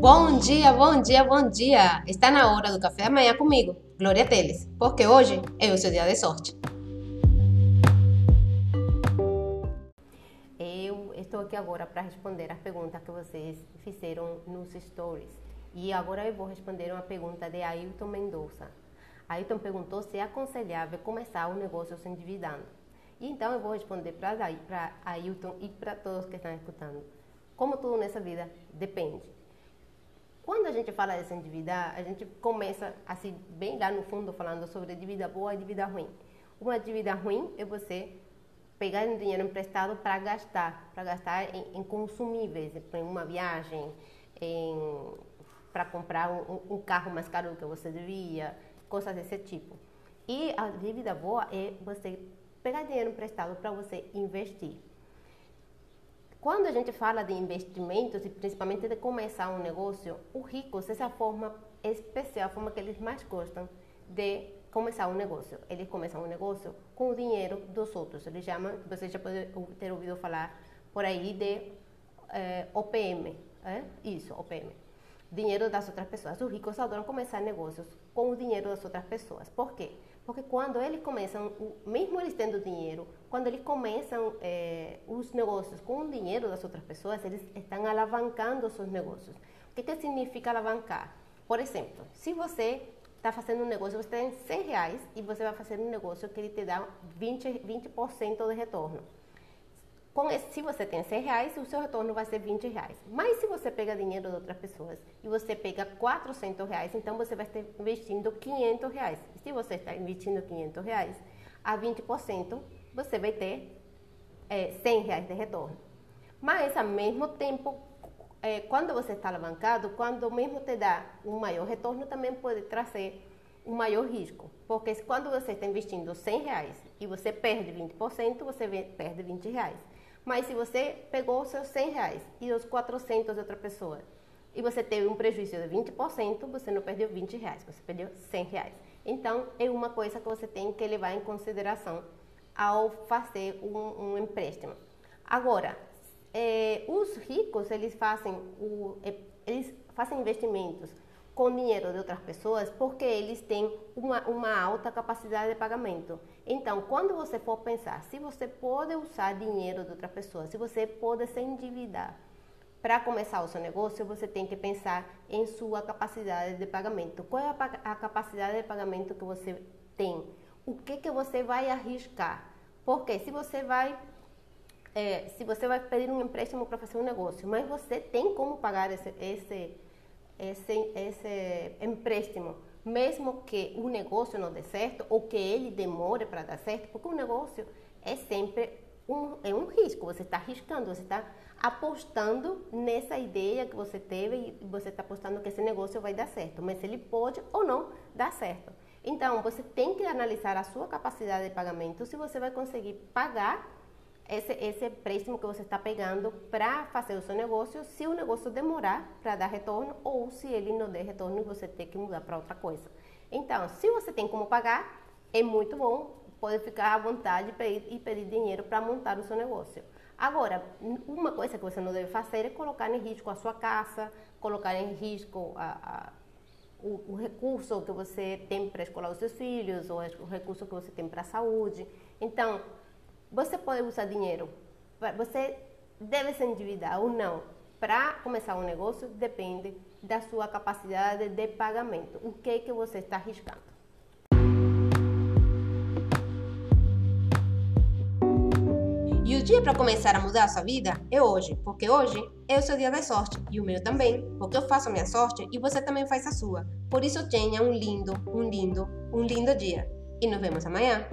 Bom dia, bom dia, bom dia! Está na hora do café da manhã comigo, Glória Teles, porque hoje é o seu dia de sorte. Eu estou aqui agora para responder as perguntas que vocês fizeram nos stories. E agora eu vou responder uma pergunta de Ailton Mendonça. Ailton perguntou se é aconselhável começar um negócio se endividando. E então eu vou responder para Ailton e para todos que estão escutando. Como tudo nessa vida, depende. Quando a gente fala de se endividar, a gente começa assim, bem lá no fundo, falando sobre dívida boa e dívida ruim. Uma dívida ruim é você pegar um dinheiro emprestado para gastar, para gastar em, em, consumíveis, em uma viagem, para comprar um, um, carro mais caro do que você devia, coisas desse tipo. E a dívida boa é você pegar dinheiro emprestado para você investir. Quando a gente fala de investimentos e principalmente de começar um negócio, o rico, essa é a forma especial, a forma que eles mais gostam de começar um negócio. Eles começam um negócio com o dinheiro dos outros. Eles chamam, você já pode ter ouvido falar por aí de eh, OPM. É? Isso, OPM. Dinheiro das outras pessoas. Os ricos adoram começar negócios com o dinheiro das outras pessoas. Por quê? Porque quando eles começam, mesmo eles tendo dinheiro, quando eles começam é, os negócios com o dinheiro das outras pessoas, eles estão alavancando seus negócios. O que, que significa alavancar? Por exemplo, se você está fazendo um negócio, você tem 100 reais e você vai fazer um negócio que ele te dá 20%, 20 de retorno. Com esse, se você tem 100 reais, o seu retorno vai ser 20 reais. Mas se você pega dinheiro de outras pessoas e você pega 400 reais, então você vai estar investindo 500 reais. Se você está investindo 500 reais, a 20%, você vai ter é, 100 reais de retorno. Mas, ao mesmo tempo, é, quando você está alavancado, quando mesmo te dá um maior retorno, também pode trazer um maior risco. Porque quando você está investindo 100 reais e você perde 20%, você perde 20 reais. Mas se você pegou os seus 100 reais e os 400 de outra pessoa e você teve um prejuízo de 20%, você não perdeu 20 reais, você perdeu 100 reais. Então, é uma coisa que você tem que levar em consideração ao fazer um, um empréstimo. Agora, é, os ricos, eles fazem, o, é, eles fazem investimentos com dinheiro de outras pessoas porque eles têm uma, uma alta capacidade de pagamento. Então, quando você for pensar se você pode usar dinheiro de outra pessoa, se você pode se endividar para começar o seu negócio, você tem que pensar em sua capacidade de pagamento. Qual é a, a capacidade de pagamento que você tem? O que, que você vai arriscar? Porque se você vai é, se você vai pedir um empréstimo para fazer um negócio, mas você tem como pagar esse, esse esse, empréstimo, mesmo que o negócio não dê certo ou que ele demore para dar certo, porque o negócio é sempre um, é um risco, você está arriscando, você está apostando nessa ideia que você teve e você está apostando que esse negócio vai dar certo, mas ele pode ou não dar certo. Então, você tem que analisar a sua capacidade de pagamento, se você vai conseguir pagar esse, esse empréstimo que você está pegando para fazer o seu negócio, se o negócio demorar para dar retorno ou se ele não der retorno e você ter que mudar para outra coisa. Então, se você tem como pagar, é muito bom, pode ficar à vontade e pedir dinheiro para montar o seu negócio. Agora, uma coisa que você não deve fazer é colocar em risco a sua casa, colocar em risco a, a, o, o, recurso que você tem para escolar os seus filhos, ou o recurso que você tem para a saúde. Então, você pode usar dinheiro. Você deve se endividar ou não. Para começar um negócio depende da sua capacidade de pagamento. O que é que você está arriscando? E o dia para começar a mudar a sua vida é hoje, porque hoje é o seu dia da sorte e o meu também, porque eu faço a minha sorte e você também faz a sua. Por isso tenha um lindo, um lindo, um lindo dia. E nos vemos amanhã.